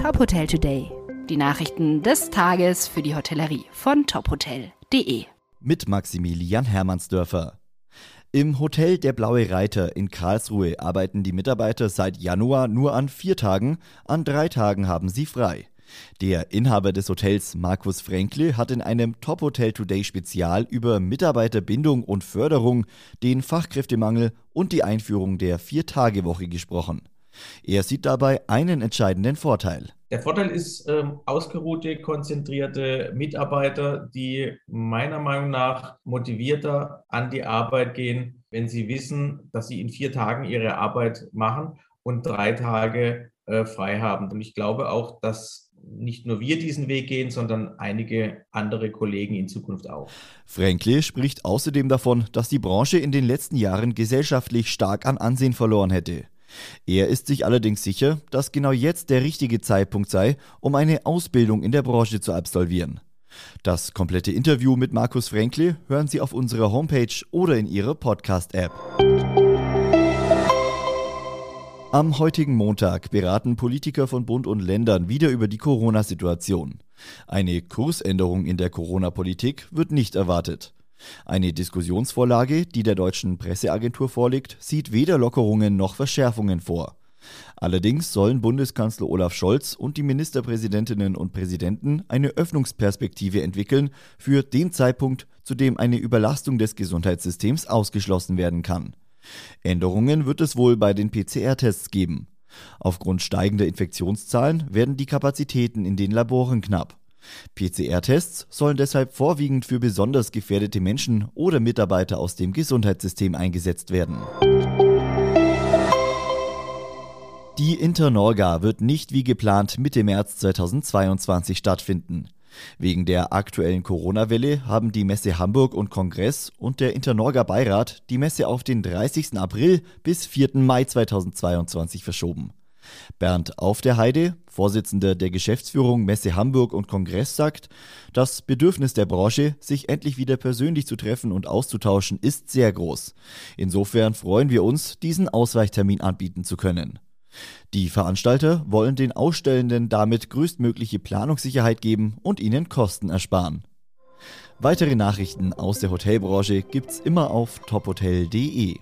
Top Hotel Today. Die Nachrichten des Tages für die Hotellerie von tophotel.de. Mit Maximilian Hermannsdörfer. Im Hotel Der Blaue Reiter in Karlsruhe arbeiten die Mitarbeiter seit Januar nur an vier Tagen, an drei Tagen haben sie frei. Der Inhaber des Hotels Markus Fränkle hat in einem Top Hotel Today Spezial über Mitarbeiterbindung und Förderung, den Fachkräftemangel und die Einführung der Vier-Tage-Woche gesprochen. Er sieht dabei einen entscheidenden Vorteil. Der Vorteil ist ähm, ausgeruhte, konzentrierte Mitarbeiter, die meiner Meinung nach motivierter an die Arbeit gehen, wenn sie wissen, dass sie in vier Tagen ihre Arbeit machen und drei Tage äh, frei haben. Und ich glaube auch, dass nicht nur wir diesen Weg gehen, sondern einige andere Kollegen in Zukunft auch. Frankli spricht außerdem davon, dass die Branche in den letzten Jahren gesellschaftlich stark an Ansehen verloren hätte. Er ist sich allerdings sicher, dass genau jetzt der richtige Zeitpunkt sei, um eine Ausbildung in der Branche zu absolvieren. Das komplette Interview mit Markus Frankli hören Sie auf unserer Homepage oder in Ihrer Podcast-App. Am heutigen Montag beraten Politiker von Bund und Ländern wieder über die Corona-Situation. Eine Kursänderung in der Corona-Politik wird nicht erwartet. Eine Diskussionsvorlage, die der deutschen Presseagentur vorliegt, sieht weder Lockerungen noch Verschärfungen vor. Allerdings sollen Bundeskanzler Olaf Scholz und die Ministerpräsidentinnen und Präsidenten eine Öffnungsperspektive entwickeln für den Zeitpunkt, zu dem eine Überlastung des Gesundheitssystems ausgeschlossen werden kann. Änderungen wird es wohl bei den PCR-Tests geben. Aufgrund steigender Infektionszahlen werden die Kapazitäten in den Laboren knapp. PCR-Tests sollen deshalb vorwiegend für besonders gefährdete Menschen oder Mitarbeiter aus dem Gesundheitssystem eingesetzt werden. Die Internorga wird nicht wie geplant Mitte März 2022 stattfinden. Wegen der aktuellen Corona-Welle haben die Messe Hamburg und Kongress und der Internorga Beirat die Messe auf den 30. April bis 4. Mai 2022 verschoben. Bernd Auf der Heide, Vorsitzender der Geschäftsführung Messe Hamburg und Kongress, sagt, das Bedürfnis der Branche, sich endlich wieder persönlich zu treffen und auszutauschen, ist sehr groß. Insofern freuen wir uns, diesen Ausweichtermin anbieten zu können. Die Veranstalter wollen den Ausstellenden damit größtmögliche Planungssicherheit geben und ihnen Kosten ersparen. Weitere Nachrichten aus der Hotelbranche gibt's immer auf tophotel.de.